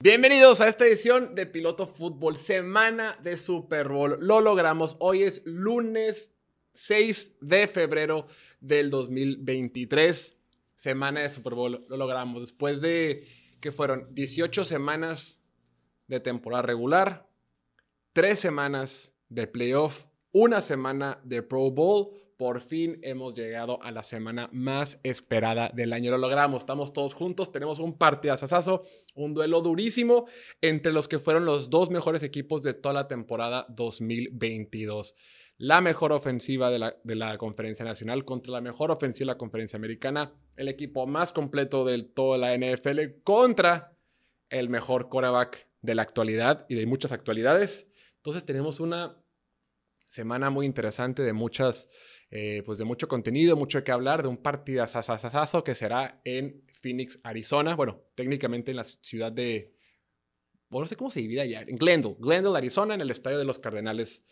Bienvenidos a esta edición de Piloto Fútbol, semana de Super Bowl. Lo logramos. Hoy es lunes 6 de febrero del 2023. Semana de Super Bowl. Lo logramos. Después de que fueron 18 semanas de temporada regular, 3 semanas de playoff, una semana de Pro Bowl por fin hemos llegado a la semana más esperada del año. Lo logramos, estamos todos juntos, tenemos un partidazazazo, un duelo durísimo entre los que fueron los dos mejores equipos de toda la temporada 2022. La mejor ofensiva de la, de la conferencia nacional contra la mejor ofensiva de la conferencia americana. El equipo más completo de toda la NFL contra el mejor quarterback de la actualidad y de muchas actualidades. Entonces tenemos una semana muy interesante de muchas eh, pues de mucho contenido, mucho que hablar, de un partidazazazazo que será en Phoenix, Arizona. Bueno, técnicamente en la ciudad de... No sé cómo se divide allá. En Glendale. Glendale, Arizona, en el estadio de los Cardenales.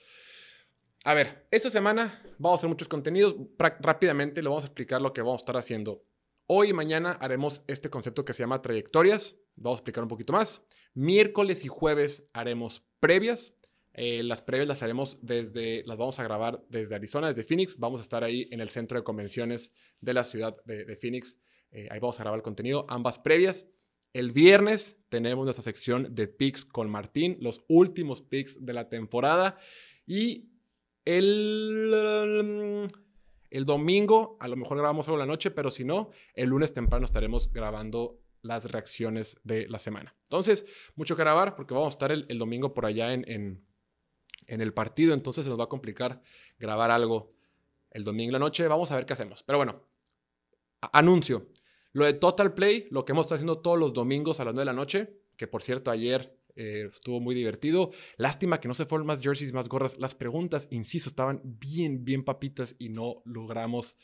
A ver, esta semana vamos a hacer muchos contenidos. Rápidamente le vamos a explicar lo que vamos a estar haciendo. Hoy y mañana haremos este concepto que se llama trayectorias. Vamos a explicar un poquito más. Miércoles y jueves haremos previas. Eh, las previas las haremos desde, las vamos a grabar desde Arizona, desde Phoenix. Vamos a estar ahí en el centro de convenciones de la ciudad de, Phoenix. Eh, ahí vamos a grabar el contenido, ambas previas. El viernes tenemos nuestra sección de picks con Martín, los últimos picks de la temporada. Y el, el domingo, a lo mejor grabamos algo la noche, pero si no, el lunes temprano estaremos grabando las reacciones de la semana. Entonces, mucho que grabar porque vamos a estar el, domingo por allá en en el partido, entonces se nos va a complicar grabar algo el domingo en la noche. Vamos a ver qué hacemos. Pero bueno, anuncio. Lo de Total Play, lo que hemos estado haciendo todos los domingos a las 9 de la noche, que por cierto ayer eh, estuvo muy divertido. Lástima que no se fueron más jerseys, más gorras. Las preguntas, insisto, estaban bien, bien papitas y no logramos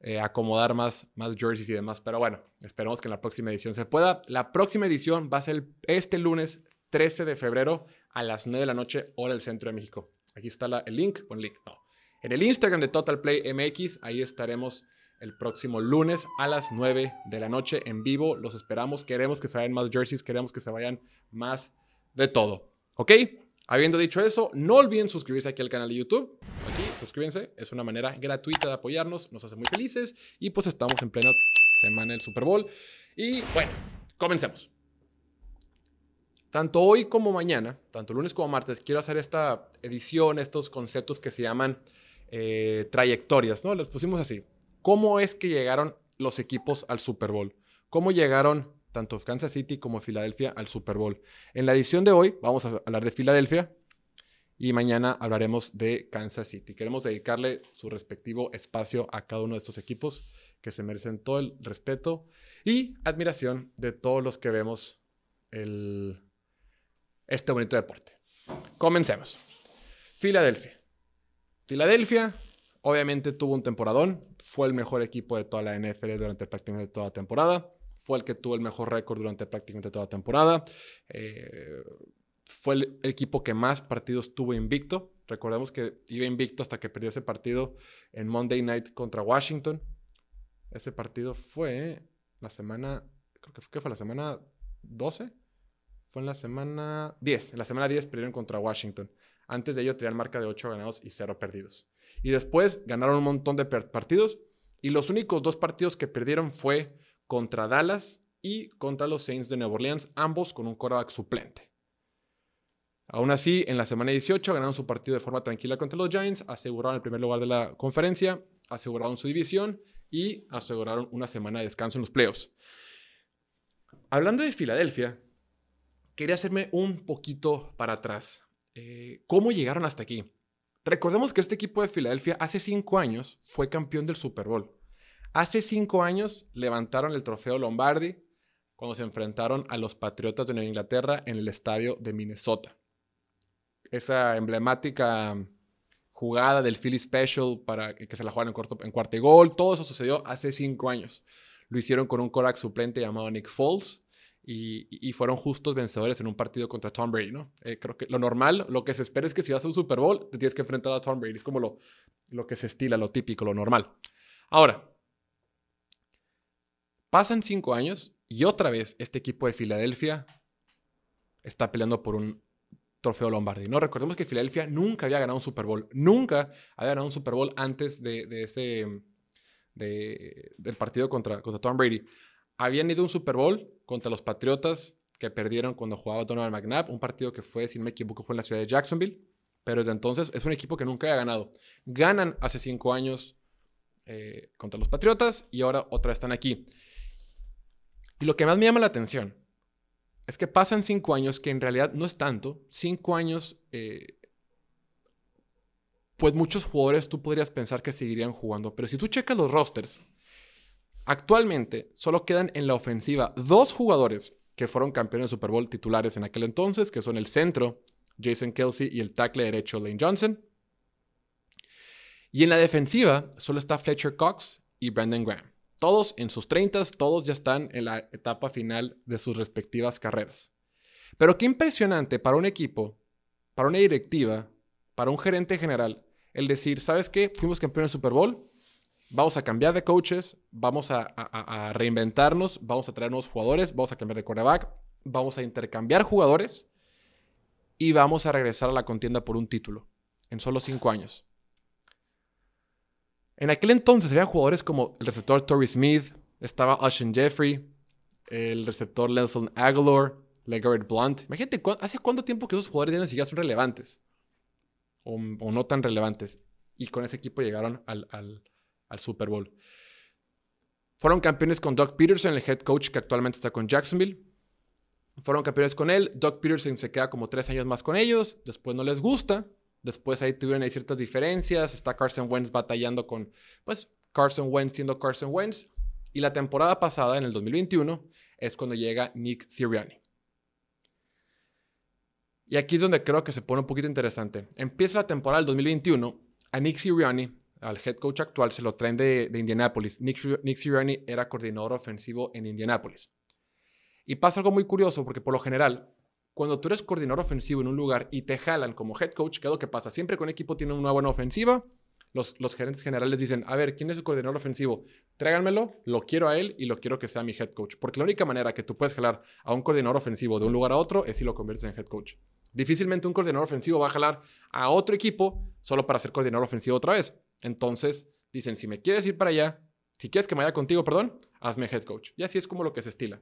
eh, acomodar más, más jerseys y demás. Pero bueno, esperemos que en la próxima edición se pueda. La próxima edición va a ser este lunes 13 de febrero a las 9 de la noche, hora del centro de México. Aquí está el link. En el Instagram de Total Play MX, ahí estaremos el próximo lunes a las 9 de la noche en vivo. Los esperamos, queremos que se vayan más jerseys, queremos que se vayan más de todo. ¿Ok? Habiendo dicho eso, no olviden suscribirse aquí al canal de YouTube. Aquí, suscríbanse, es una manera gratuita de apoyarnos, nos hace muy felices y pues estamos en plena semana del Super Bowl. Y bueno, comencemos. Tanto hoy como mañana, tanto lunes como martes, quiero hacer esta edición, estos conceptos que se llaman eh, trayectorias, ¿no? Los pusimos así. ¿Cómo es que llegaron los equipos al Super Bowl? ¿Cómo llegaron tanto Kansas City como Filadelfia al Super Bowl? En la edición de hoy vamos a hablar de Filadelfia y mañana hablaremos de Kansas City. Queremos dedicarle su respectivo espacio a cada uno de estos equipos que se merecen todo el respeto y admiración de todos los que vemos el este bonito deporte. Comencemos. Filadelfia. Filadelfia obviamente tuvo un temporadón, fue el mejor equipo de toda la NFL durante prácticamente toda la temporada, fue el que tuvo el mejor récord durante prácticamente toda la temporada, eh, fue el equipo que más partidos tuvo invicto. Recordemos que iba invicto hasta que perdió ese partido en Monday Night contra Washington. Ese partido fue la semana, creo que fue, fue la semana 12 fue en la semana 10. En la semana 10 perdieron contra Washington. Antes de ello tenían marca de 8 ganados y 0 perdidos. Y después ganaron un montón de partidos. Y los únicos dos partidos que perdieron fue contra Dallas y contra los Saints de Nueva Orleans, ambos con un quarterback suplente. Aún así, en la semana 18 ganaron su partido de forma tranquila contra los Giants, aseguraron el primer lugar de la conferencia, aseguraron su división y aseguraron una semana de descanso en los playoffs. Hablando de Filadelfia, quería hacerme un poquito para atrás. Eh, ¿Cómo llegaron hasta aquí? Recordemos que este equipo de Filadelfia hace cinco años fue campeón del Super Bowl. Hace cinco años levantaron el trofeo Lombardi cuando se enfrentaron a los Patriotas de Nueva Inglaterra en el estadio de Minnesota. Esa emblemática jugada del Philly Special para que se la jugaran en, cuarto, gol, todo eso sucedió hace cinco años. Lo hicieron con un Korak suplente llamado Nick Foles y, fueron justos vencedores en un partido contra Tom Brady, ¿no? Eh, creo que lo normal, lo que se espera es que si vas a un Super Bowl, te tienes que enfrentar a Tom Brady. Es como lo, lo que se estila, lo típico, lo normal. Ahora, pasan cinco años y otra vez este equipo de Filadelfia está peleando por un trofeo Lombardi. No recordemos que Filadelfia nunca había ganado un Super Bowl. Nunca había ganado un Super Bowl antes de, ese del partido contra, contra Tom Brady. Habían ido a un Super Bowl contra los Patriotas que perdieron cuando jugaba Donald McNabb, un partido que fue, si no me equivoco, fue en la ciudad de Jacksonville. Pero desde entonces es un equipo que nunca había ganado. Ganan hace cinco años eh, contra los Patriotas y ahora otra están aquí. Y lo que más me llama la atención es que pasan cinco años, que en realidad no es tanto. Cinco años, eh, pues muchos jugadores tú podrías pensar que seguirían jugando. Pero si tú checas los rosters, actualmente solo quedan en la ofensiva dos jugadores que fueron campeones de Super Bowl titulares en aquel entonces, que son el centro, Jason Kelsey, y el tackle derecho, Lane Johnson. Y en la defensiva solo está Fletcher Cox y Brandon Graham. Todos en sus 30, todos ya están en la etapa final de sus respectivas carreras. Pero qué impresionante para un equipo, para una directiva, para un gerente general, el decir, ¿sabes qué? Fuimos campeones de Super Bowl, vamos a cambiar de coaches, vamos a, reinventarnos, vamos a traer nuevos jugadores, vamos a cambiar de quarterback, vamos a intercambiar jugadores y vamos a regresar a la contienda por un título en solo cinco años. En aquel entonces había jugadores como el receptor Torrey Smith, estaba Ushin Jeffrey, el receptor Nelson Aguilar, LeGarrette Blunt. Imagínate, ¿hace cuánto tiempo que esos jugadores ya ni siquiera son relevantes? O, no tan relevantes. Y con ese equipo llegaron al Super Bowl. Fueron campeones con Doug Peterson, el head coach que actualmente está con Jacksonville. Fueron campeones con él. Doug Peterson se queda como tres años más con ellos. Después no les gusta. Después ahí tuvieron ciertas diferencias. Está Carson Wentz batallando con, pues, Carson Wentz siendo Carson Wentz. Y la temporada pasada, en el 2021, es cuando llega Nick Sirianni. Y aquí es donde creo que se pone un poquito interesante. Empieza la temporada del 2021. A Nick Sirianni, al head coach actual, se lo traen de, de Indianapolis. Nick, Nick Sirianni era coordinador ofensivo en Indianapolis. Y pasa algo muy curioso porque por lo general cuando tú eres coordinador ofensivo en un lugar y te jalan como head coach, ¿qué es lo que pasa? Siempre que un equipo tiene una buena ofensiva, los, los, gerentes generales dicen, a ver, ¿quién es el coordinador ofensivo? Tráiganmelo, lo quiero a él y lo quiero que sea mi head coach. Porque la única manera que tú puedes jalar a un coordinador ofensivo de un lugar a otro es si lo conviertes en head coach. Difícilmente un coordinador ofensivo va a jalar a otro equipo solo para ser coordinador ofensivo otra vez. Entonces, dicen, si me quieres ir para allá, si quieres que me vaya contigo, perdón, hazme head coach. Y así es como lo que se estila.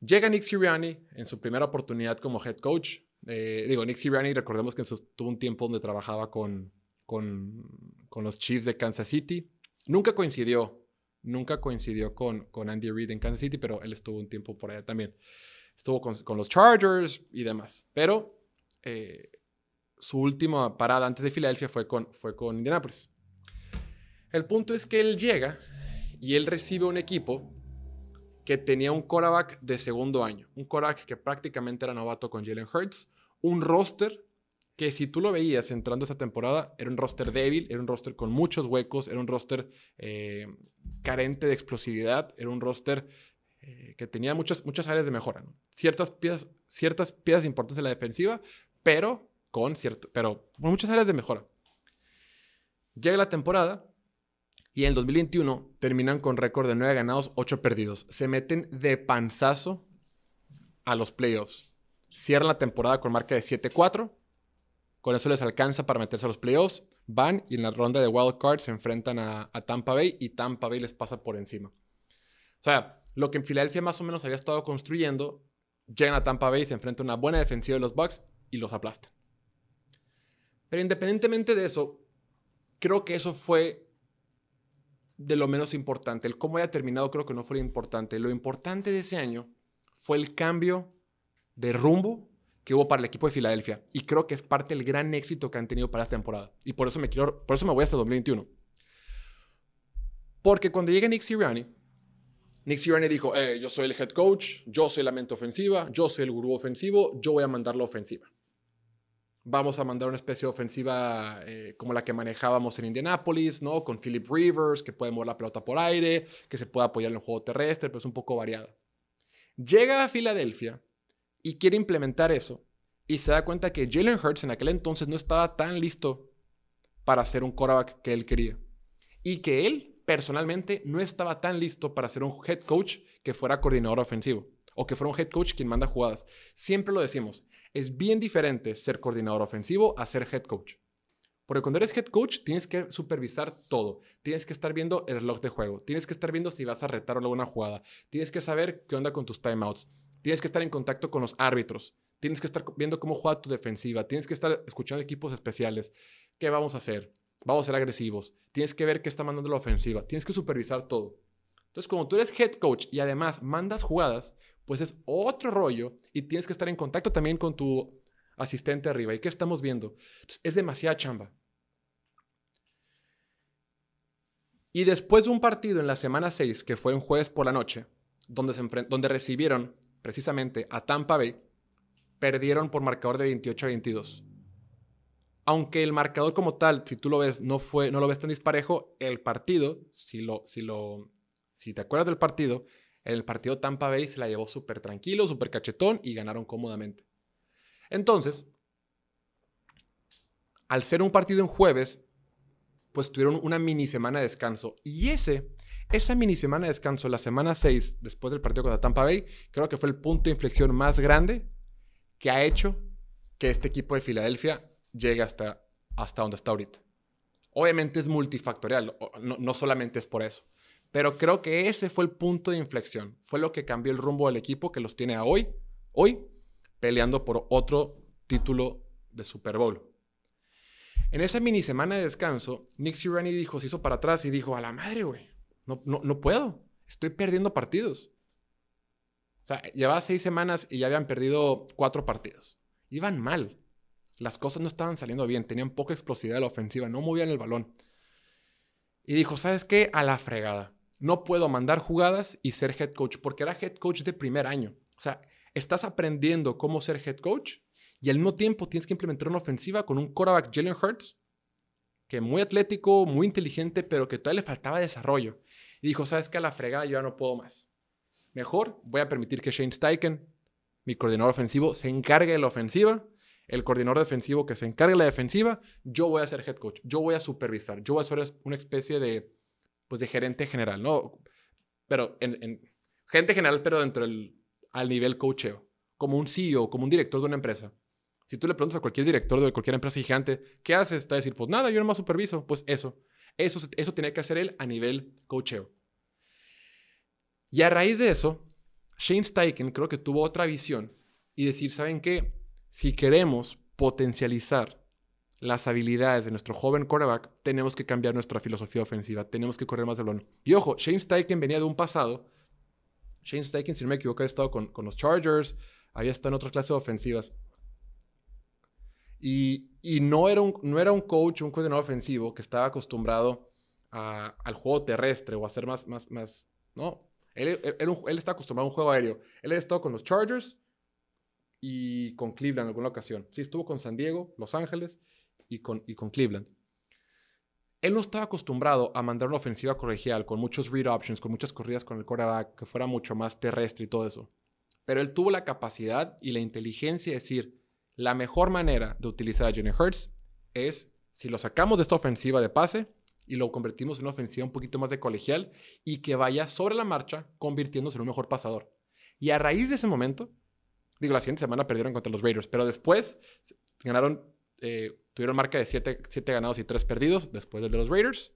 Llega Nick Sirianni en su primera oportunidad como head coach. Eh, digo, Nick Sirianni, recordemos que tuvo un tiempo donde trabajaba con, con, los Chiefs de Kansas City. Nunca coincidió, nunca coincidió con, con Andy Reid en Kansas City, pero él estuvo un tiempo por allá también. Estuvo con, los Chargers y demás. Pero eh, su última parada antes de Filadelfia fue con, fue con Indianapolis. El punto es que él llega y él recibe un equipo que tenía un quarterback de segundo año, un quarterback que prácticamente era novato con Jalen Hurts, un roster que si tú lo veías entrando esa temporada, era un roster débil, era un roster con muchos huecos, era un roster eh, carente de explosividad, era un roster eh, que tenía muchas, muchas áreas de mejora. Ciertas, piezas, ciertas piezas importantes en la defensiva, pero con, cierto, pero con muchas áreas de mejora. Llega la temporada y en el 2021 terminan con récord de 9 ganados, 8 perdidos. Se meten de panzazo a los playoffs. Cierran la temporada con marca de 7-4. Con eso les alcanza para meterse a los playoffs. Van y en la ronda de wild card se enfrentan a, Tampa Bay y Tampa Bay les pasa por encima. O sea, lo que en Filadelfia más o menos había estado construyendo, llegan a Tampa Bay, se enfrenta a una buena defensiva de los Bucks y los aplastan. Pero independientemente de eso, creo que eso fue de lo menos importante. El cómo haya terminado creo que no fue lo importante. Lo importante de ese año fue el cambio de rumbo que hubo para el equipo de Filadelfia. Y creo que es parte del gran éxito que han tenido para esta temporada. Y por eso me quiero, por eso me voy hasta 2021. Porque cuando llega Nick Sirianni, Nick Sirianni dijo, eh, yo soy el head coach, yo soy la mente ofensiva, yo soy el gurú ofensivo, yo voy a mandar la ofensiva vamos a mandar una especie de ofensiva eh, como la que manejábamos en Indianapolis, ¿no? Con Philip Rivers, que puede mover la pelota por aire, que se puede apoyar en el juego terrestre, pero es un poco variado. Llega a Filadelfia y quiere implementar eso y se da cuenta que Jalen Hurts en aquel entonces no estaba tan listo para ser un quarterback que él quería. Y que él personalmente no estaba tan listo para ser un head coach que fuera coordinador ofensivo. o que fuera un head coach quien manda jugadas. Siempre lo decimos, es bien diferente ser coordinador ofensivo a ser head coach. Porque cuando eres head coach tienes que supervisar todo. Tienes que estar viendo el reloj de juego. Tienes que estar viendo si vas a retar alguna jugada. Tienes que saber qué onda con tus timeouts. Tienes que estar en contacto con los árbitros. Tienes que estar viendo cómo juega tu defensiva. Tienes que estar escuchando equipos especiales. ¿Qué vamos a hacer? Vamos a ser agresivos. Tienes que ver qué está mandando la ofensiva. Tienes que supervisar todo. Entonces, como tú eres head coach y además mandas jugadas, pues es otro rollo y tienes que estar en contacto también con tu asistente arriba. ¿Y qué estamos viendo? es demasiada chamba. Y después de un partido en la semana 6, que fue un jueves por la noche, donde, se donde recibieron precisamente a Tampa Bay, perdieron por marcador de 28 a 22. Aunque el marcador como tal, si tú lo ves, no, fue, no lo ves tan disparejo, el partido, si, lo, si, lo, si te acuerdas del partido, el partido Tampa Bay se la llevó súper tranquilo, súper cachetón y ganaron cómodamente. Entonces, al ser un partido en jueves, pues tuvieron una mini semana de descanso. Y ese, esa mini semana de descanso, la semana 6, después del partido contra Tampa Bay, creo que fue el punto de inflexión más grande que ha hecho que este equipo de Filadelfia llegue hasta, hasta donde está ahorita. Obviamente es multifactorial, no solamente es por eso. Pero creo que ese fue el punto de inflexión. Fue lo que cambió el rumbo del equipo que los tiene a hoy, hoy, peleando por otro título de Super Bowl. En esa mini semana de descanso, Nick Sirianni dijo, se hizo para atrás y dijo, a la madre, güey, no, no, no puedo, estoy perdiendo partidos. O sea, llevaba seis semanas y ya habían perdido cuatro partidos. Iban mal. Las cosas no estaban saliendo bien, tenían poca explosividad de la ofensiva, no movían el balón. Y dijo, ¿sabes qué? A la fregada. No puedo mandar jugadas y ser head coach, porque era head coach de primer año. O sea, estás aprendiendo cómo ser head coach y al mismo tiempo tienes que implementar una ofensiva con un quarterback Jalen Hurts, que muy atlético, muy inteligente, pero que todavía le faltaba desarrollo. Y dijo, ¿sabes qué? A la fregada yo ya no puedo más. Mejor voy a permitir que Shane Steichen, mi coordinador ofensivo, se encargue de la ofensiva. El coordinador defensivo que se encargue de la defensiva, yo voy a ser head coach, yo voy a supervisar, yo voy a ser una especie de, pues de gerente general, ¿no? Pero en, gente general, pero dentro del al nivel coacheo, como un CEO, como un director de una empresa. Si tú le preguntas a cualquier director de cualquier empresa gigante, ¿qué haces? Te va a decir, pues nada, yo nomás superviso. Pues eso. Eso, eso tiene que hacer él a nivel coacheo. Y a raíz de eso, Shane Steichen creo que tuvo otra visión y decir, ¿saben qué? Si queremos potencializar las habilidades de nuestro joven quarterback, tenemos que cambiar nuestra filosofía ofensiva, tenemos que correr más de balón. Y ojo, Shane Steichen venía de un pasado. Shane Steichen, si no me equivoco, había estado con, con los Chargers, había estado en otras clases ofensivas. Y, no, era un, no era un coach, un coordinador ofensivo que estaba acostumbrado al juego terrestre o a hacer más, más, más, no. Él, él, está acostumbrado a un juego aéreo. Él ha estado con los Chargers y con Cleveland en alguna ocasión. Sí, estuvo con San Diego, Los Ángeles y con, y con Cleveland. Él no estaba acostumbrado a mandar una ofensiva colegial con muchos read options, con muchas corridas con el quarterback, que fuera mucho más terrestre y todo eso. Pero él tuvo la capacidad y la inteligencia de decir, la mejor manera de utilizar a Jenny Hurts es si lo sacamos de esta ofensiva de pase y lo convertimos en una ofensiva un poquito más de colegial y que vaya sobre la marcha convirtiéndose en un mejor pasador. Y a raíz de ese momento, digo, la siguiente semana perdieron contra los Raiders, pero después ganaron, eh, tuvieron marca de 7 ganados y 3 perdidos después del de los Raiders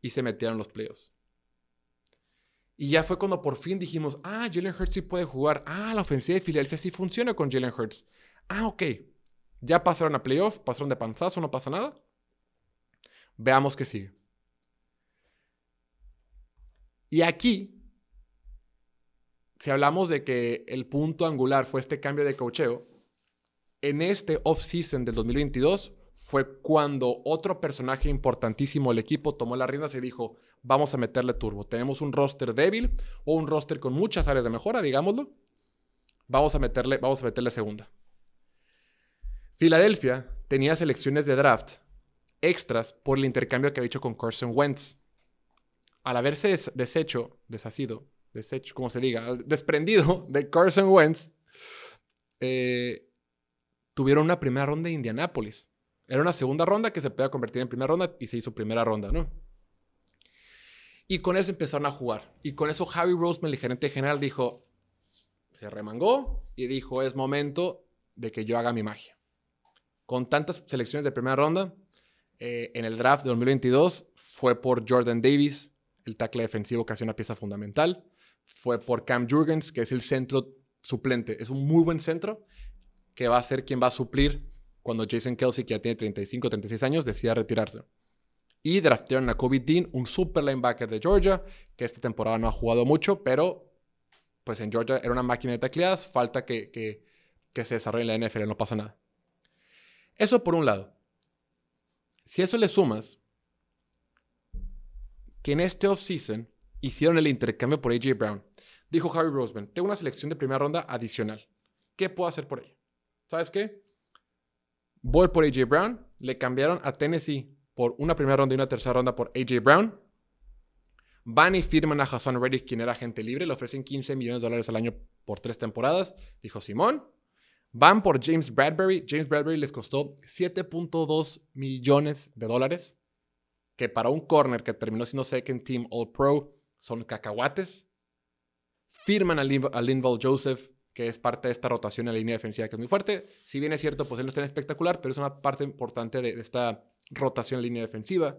y se metieron los playoffs. Y ya fue cuando por fin dijimos, ah, Jalen Hurts sí puede jugar. Ah, la ofensiva de Filadelfia sí funciona con Jalen Hurts. Ah, ok. Ya pasaron a playoff, pasaron de panzazo, no pasa nada. Veamos qué sigue. Y aquí, si hablamos de que el punto angular fue este cambio de cocheo, en este off-season del 2022 fue cuando otro personaje importantísimo del equipo tomó las riendas y dijo, vamos a meterle turbo. Tenemos un roster débil o un roster con muchas áreas de mejora, digámoslo. Vamos a meterle, vamos a meterle segunda. Filadelfia tenía selecciones de draft extras por el intercambio que había hecho con Carson Wentz. Al haberse deshecho, deshacido, deshecho, como se diga, desprendido de Carson Wentz, eh, tuvieron una primera ronda de Indianápolis. Era una segunda ronda que se podía convertir en primera ronda y se hizo primera ronda, ¿no? Y con eso empezaron a jugar. Y con eso Harry Roseman, el gerente general, dijo, se remangó y dijo, es momento de que yo haga mi magia. Con tantas selecciones de primera ronda, eh, en el draft de 2022 fue por Jordan Davis, el tackle defensivo que hace una pieza fundamental. Fue por Cam Jurgens, que es el centro suplente. Es un muy buen centro que va a ser quien va a suplir cuando Jason Kelsey, que ya tiene 35, 36 años, decida retirarse. Y draftearon a Kobe Dean, un super linebacker de Georgia, que esta temporada no ha jugado mucho, pero pues en Georgia era una máquina de tacleadas, falta que, que se desarrolle en la NFL, no pasa nada. Eso por un lado. Si eso le sumas que en este offseason hicieron el intercambio por AJ Brown, dijo Harry Roseman, tengo una selección de primera ronda adicional. ¿Qué puedo hacer por ella? ¿Sabes qué? Voy por AJ Brown, le cambiaron a Tennessee por una primera ronda y una tercera ronda por AJ Brown. Van y firman a Hassan Reddick, quien era agente libre, le ofrecen 15 millones de dólares al año por tres temporadas. Dijo Simón, Van por James Bradbury. James Bradbury les costó 7.2 millones de dólares, que para un corner que terminó siendo second team All Pro son cacahuates. Firman a, Lin Linval Joseph, que es parte de esta rotación en la línea defensiva que es muy fuerte. Si bien es cierto, pues él no es tan espectacular, pero es una parte importante de esta rotación en línea defensiva.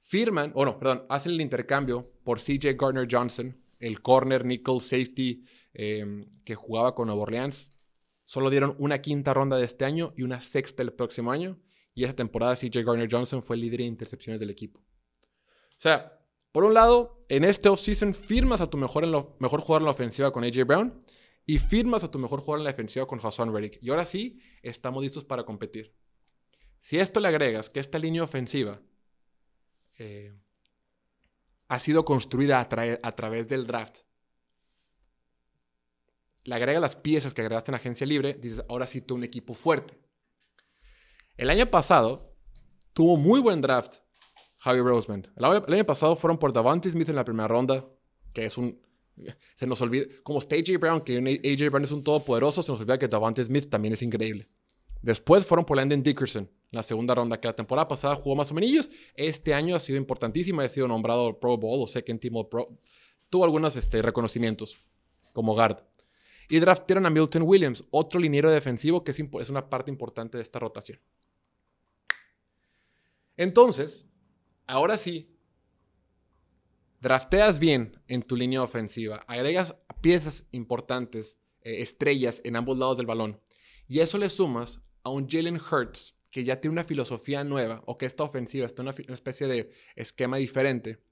Firman, o no, perdón, hacen el intercambio por CJ Gardner Johnson, el corner nickel safety eh, que jugaba con Nueva Orleans. Solo dieron una quinta ronda de este año y una sexta el próximo año. Y esa temporada CJ Garner Johnson fue el líder de intercepciones del equipo. O sea, por un lado, en este offseason firmas a tu mejor, en mejor jugador en la ofensiva con AJ Brown y firmas a tu mejor jugador en la defensiva con Hassan Reddick. Y ahora sí, estamos listos para competir. Si esto le agregas que esta línea ofensiva eh, ha sido construida a través del draft le agrega las piezas que agregaste en agencia libre, dices, ahora sí tú un equipo fuerte. El año pasado tuvo muy buen draft Javi Roseman. El, año pasado fueron por Davante Smith en la primera ronda, que es un... Se nos olvida, como está AJ Brown, que AJ Brown es un todopoderoso, se nos olvida que Davante Smith también es increíble. Después fueron por Landon Dickerson, la segunda ronda, que la temporada pasada jugó más o menos. Este año ha sido importantísimo, ha sido nombrado Pro Bowl o Second Team All Pro. Tuvo algunos este, reconocimientos como guard. Y draftearon a Milton Williams, otro liniero defensivo que es, una parte importante de esta rotación. Entonces, ahora sí, drafteas bien en tu línea ofensiva, agregas piezas importantes, eh, estrellas en ambos lados del balón, y eso le sumas a un Jalen Hurts que ya tiene una filosofía nueva o que esta ofensiva está una, especie de esquema diferente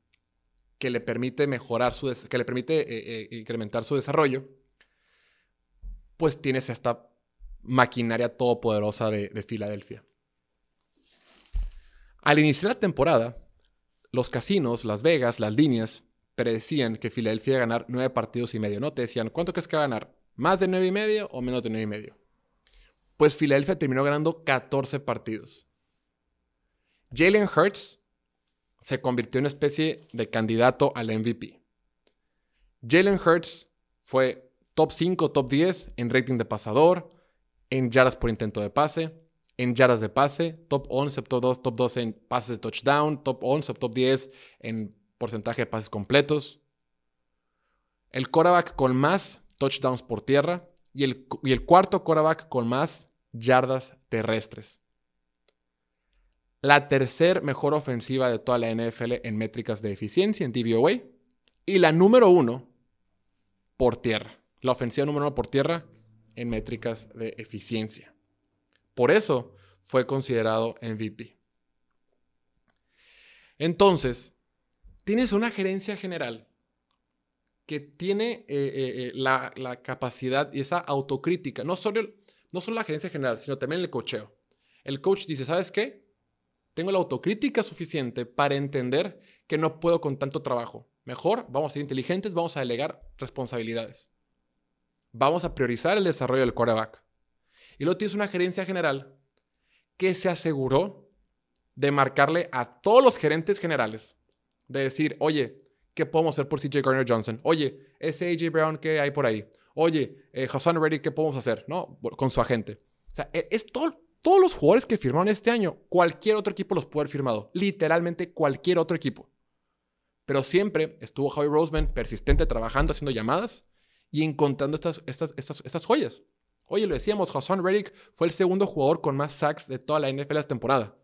que le permite mejorar su, que le permite eh, eh, incrementar su desarrollo pues tienes esta maquinaria todopoderosa de, de Filadelfia. Al iniciar la temporada, los casinos, Las Vegas, las líneas, predecían que Filadelfia iba a ganar nueve partidos y medio. No te decían, ¿cuánto crees que va a ganar? ¿Más de nueve y medio o menos de nueve y medio? Pues Filadelfia terminó ganando 14 partidos. Jalen Hurts se convirtió en una especie de candidato al MVP. Jalen Hurts fue top 5, top 10 en rating de pasador, en yardas por intento de pase, en yardas de pase, top 11, top 2, top 12 en pases de touchdown, top 11, top 10 en porcentaje de pases completos. El quarterback con más touchdowns por tierra y el, y el cuarto quarterback con más yardas terrestres. La tercer mejor ofensiva de toda la NFL en métricas de eficiencia en DVOA y la número uno por tierra la ofensiva número uno por tierra en métricas de eficiencia. Por eso fue considerado MVP. Entonces, tienes una gerencia general que tiene eh, eh, eh, la, capacidad y esa autocrítica, no solo, no solo la gerencia general, sino también el cocheo. El coach dice, ¿sabes qué? Tengo la autocrítica suficiente para entender que no puedo con tanto trabajo. Mejor vamos a ser inteligentes, vamos a delegar responsabilidades vamos a priorizar el desarrollo del quarterback. Y luego tienes una gerencia general que se aseguró de marcarle a todos los gerentes generales, de decir, oye, ¿qué podemos hacer por CJ Garner Johnson? Oye, ese AJ Brown, ¿qué hay por ahí? Oye, eh, Hassan Reddy, ¿qué podemos hacer? ¿No? Con su agente. O sea, e, es todo, todos los jugadores que firmaron este año, cualquier otro equipo los puede haber firmado. Literalmente cualquier otro equipo. Pero siempre estuvo Javi Roseman persistente trabajando, haciendo llamadas y encontrando estas, estas, estas, estas joyas. Oye, lo decíamos, Hassan Reddick fue el segundo jugador con más sacks de toda la NFL esta temporada.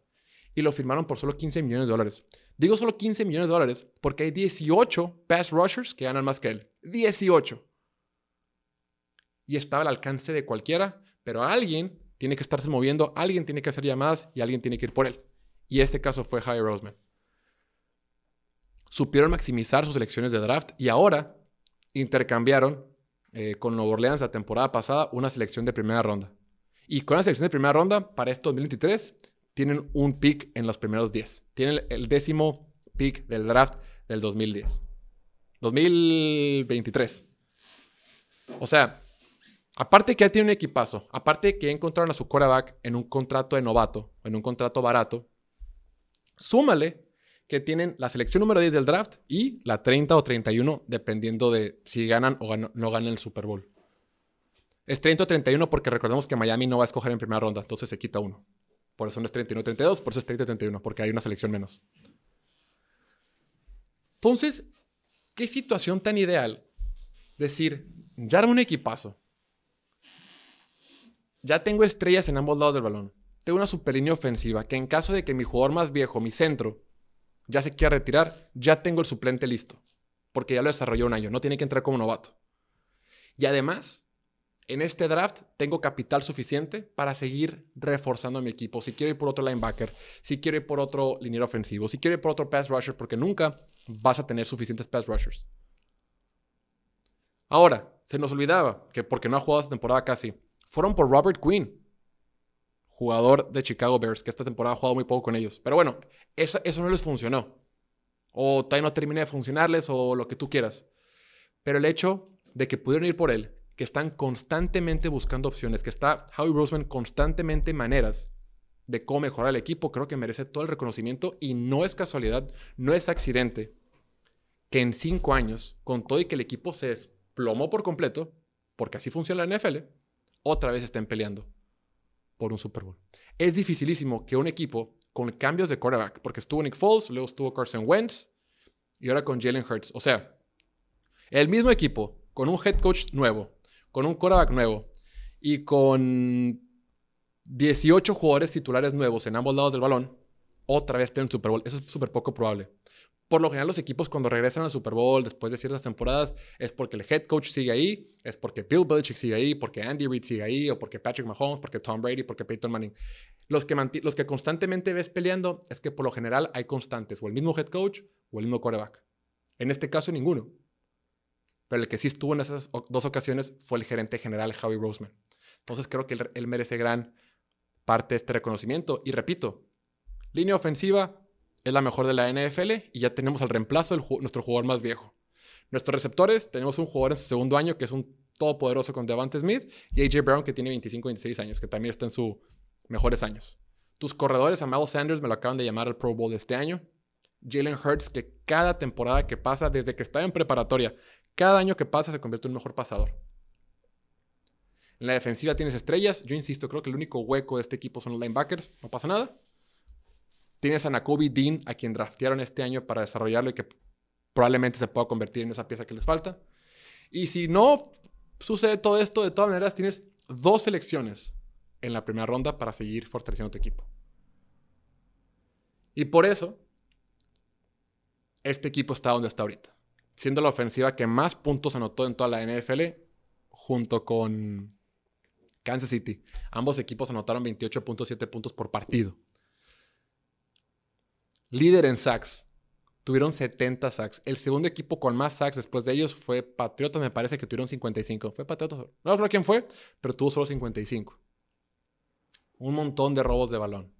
Y lo firmaron por solo 15 millones de dólares. Digo solo 15 millones de dólares porque hay 18 pass rushers que ganan más que él. 18. Y estaba al alcance de cualquiera, pero alguien tiene que estarse moviendo, alguien tiene que hacer llamadas y alguien tiene que ir por él. Y este caso fue Javier Roseman. Supieron maximizar sus elecciones de draft y ahora intercambiaron eh, con Nuevo Orleans la temporada pasada una selección de primera ronda. Y con la selección de primera ronda, para este 2023, tienen un pick en los primeros 10. Tienen el décimo pick del draft del 2010. 2023. O sea, aparte que ya tiene un equipazo, aparte que ya encontraron a su quarterback en un contrato de novato, en un contrato barato, súmale que tienen la selección número 10 del draft y la 30 o 31, dependiendo de si ganan o no ganan el Super Bowl. Es 30 o 31 porque recordemos que Miami no va a escoger en primera ronda, entonces se quita uno. Por eso no es 31 o 32, por eso es 30 o 31, porque hay una selección menos. Entonces, qué situación tan ideal decir, ya armo un equipazo. Ya tengo estrellas en ambos lados del balón. Tengo una super línea ofensiva que en caso de que mi jugador más viejo, mi centro, ya se quiera retirar, ya tengo el suplente listo. Porque ya lo desarrolló un año, no tiene que entrar como novato. Y además, en este draft tengo capital suficiente para seguir reforzando mi equipo. Si quiero ir por otro linebacker, si quiero ir por otro liniero ofensivo, si quiero ir por otro pass rusher, porque nunca vas a tener suficientes pass rushers. Ahora, se nos olvidaba que porque no ha jugado esta temporada casi, fueron por Robert Quinn, jugador de Chicago Bears, que esta temporada ha jugado muy poco con ellos. Pero bueno, eso, no les funcionó. O todavía no termina de funcionarles o lo que tú quieras. Pero el hecho de que pudieron ir por él, que están constantemente buscando opciones, que está Howie Roseman constantemente maneras de cómo mejorar el equipo, creo que merece todo el reconocimiento y no es casualidad, no es accidente que en cinco años, con todo y que el equipo se desplomó por completo, porque así funciona la NFL, otra vez estén peleando por un Super Bowl. Es dificilísimo que un equipo con cambios de quarterback, porque estuvo Nick Foles, luego estuvo Carson Wentz y ahora con Jalen Hurts. O sea, el mismo equipo con un head coach nuevo, con un quarterback nuevo y con 18 jugadores titulares nuevos en ambos lados del balón, otra vez tienen Super Bowl. Eso es súper poco probable. Por lo general, los equipos cuando regresan al Super Bowl después de ciertas temporadas es porque el head coach sigue ahí, es porque Bill Belichick sigue ahí, porque Andy Reid sigue ahí, o porque Patrick Mahomes, porque Tom Brady, porque Peyton Manning. Los que, los que constantemente ves peleando es que por lo general hay constantes, o el mismo head coach o el mismo quarterback. En este caso, ninguno. Pero el que sí estuvo en esas dos ocasiones fue el gerente general Howie Roseman. Entonces creo que él, merece gran parte de este reconocimiento. Y repito, línea ofensiva es la mejor de la NFL y ya tenemos al reemplazo de nuestro jugador más viejo. Nuestros receptores, tenemos un jugador en su segundo año que es un todopoderoso con Devante Smith y AJ Brown que tiene 25, 26 años, que también está en sus mejores años. Tus corredores, Amado Sanders, me lo acaban de llamar al Pro Bowl de este año. Jalen Hurts, que cada temporada que pasa, desde que está en preparatoria, cada año que pasa se convierte en un mejor pasador. En la defensiva tienes estrellas. Yo insisto, creo que el único hueco de este equipo son los linebackers. No pasa nada. Tienes a Nakobe Dean, a quien draftearon este año para desarrollarlo y que probablemente se pueda convertir en esa pieza que les falta. Y si no sucede todo esto, de todas maneras tienes dos selecciones en la primera ronda para seguir fortaleciendo tu equipo. Y por eso, este equipo está donde está ahorita siendo la ofensiva que más puntos anotó en toda la NFL, junto con Kansas City. Ambos equipos anotaron 28.7 puntos por partido. Líder en sacks. Tuvieron 70 sacks. El segundo equipo con más sacks después de ellos fue Patriotas, me parece que tuvieron 55. Fue Patriotas. No sé quién fue, pero tuvo solo 55. Un montón de robos de balón.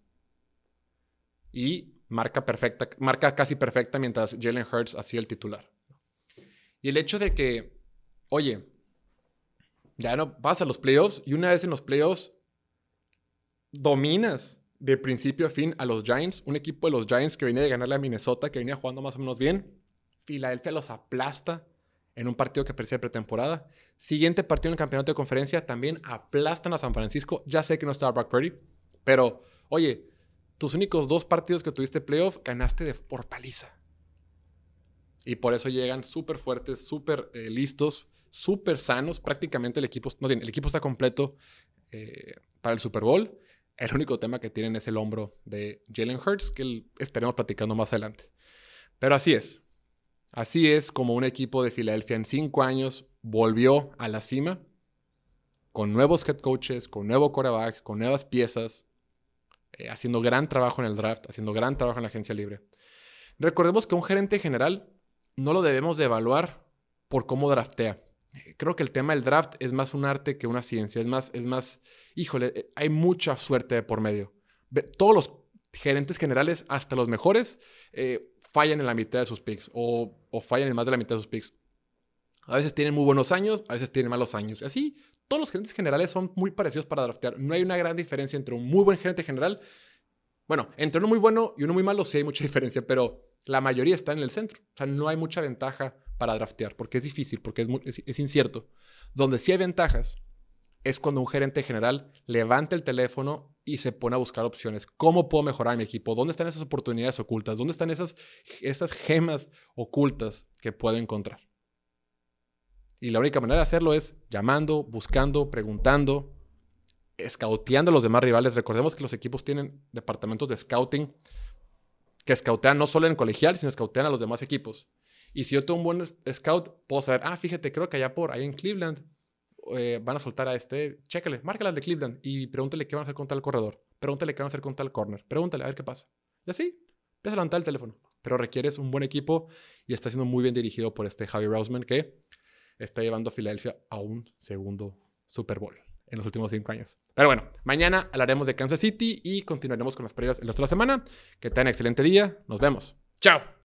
Y marca perfecta, marca casi perfecta mientras Jalen Hurts hacía el titular. Y el hecho de que, oye, ya no vas a los playoffs y una vez en los playoffs dominas de principio a fin a los Giants, un equipo de los Giants que venía de ganarle a Minnesota, que venía jugando más o menos bien. Filadelfia los aplasta en un partido que parecía pretemporada. Siguiente partido en el campeonato de conferencia, también aplastan a San Francisco. Ya sé que no estaba Brock Purdy, pero oye, tus únicos dos partidos que tuviste playoff ganaste de, por paliza. Y por eso llegan súper fuertes, súper eh, listos, súper sanos. Prácticamente el equipo, no, el equipo está completo eh, para el Super Bowl. El único tema que tienen es el hombro de Jalen Hurts, que estaremos platicando más adelante. Pero así es. Así es como un equipo de Filadelfia en cinco años volvió a la cima con nuevos head coaches, con nuevo quarterback, con nuevas piezas, eh, haciendo gran trabajo en el draft, haciendo gran trabajo en la agencia libre. Recordemos que un gerente general no lo debemos de evaluar por cómo draftea. Creo que el tema del draft es más un arte que una ciencia. Es más, es más, híjole, eh, hay mucha suerte por medio. Todos los gerentes generales, hasta los mejores, eh, fallan en la mitad de sus picks o, fallan en más de la mitad de sus picks. A veces tienen muy buenos años, a veces tienen malos años. Y así, todos los gerentes generales son muy parecidos para draftear. No hay una gran diferencia entre un muy buen gerente general. Bueno, entre uno muy bueno y uno muy malo sí hay mucha diferencia, pero la mayoría está en el centro. O sea, no hay mucha ventaja para draftear porque es difícil, porque es, incierto. Donde sí hay ventajas es cuando un gerente general levanta el teléfono y se pone a buscar opciones. ¿Cómo puedo mejorar mi equipo? ¿Dónde están esas oportunidades ocultas? ¿Dónde están esas, gemas ocultas que puedo encontrar? Y la única manera de hacerlo es llamando, buscando, preguntando, escauteando a los demás rivales. Recordemos que los equipos tienen departamentos de scouting que scoutean no solo en colegial, sino scoutean a los demás equipos. Y si yo tengo un buen scout, puedo saber, ah, fíjate, creo que allá por, ahí en Cleveland, eh, van a soltar a este, chécale, márcala de Cleveland y pregúntale qué van a hacer con tal corredor. Pregúntale qué van a hacer con tal corner. Pregúntale a ver qué pasa. Y así, empieza a levantar el teléfono. Pero requieres un buen equipo y está siendo muy bien dirigido por este Javi Roseman que está llevando a Filadelfia a un segundo Super Bowl en los últimos cinco años. Pero bueno, mañana hablaremos de Kansas City y continuaremos con las previas en la otra semana. Que tengan excelente día. Nos vemos. Chao.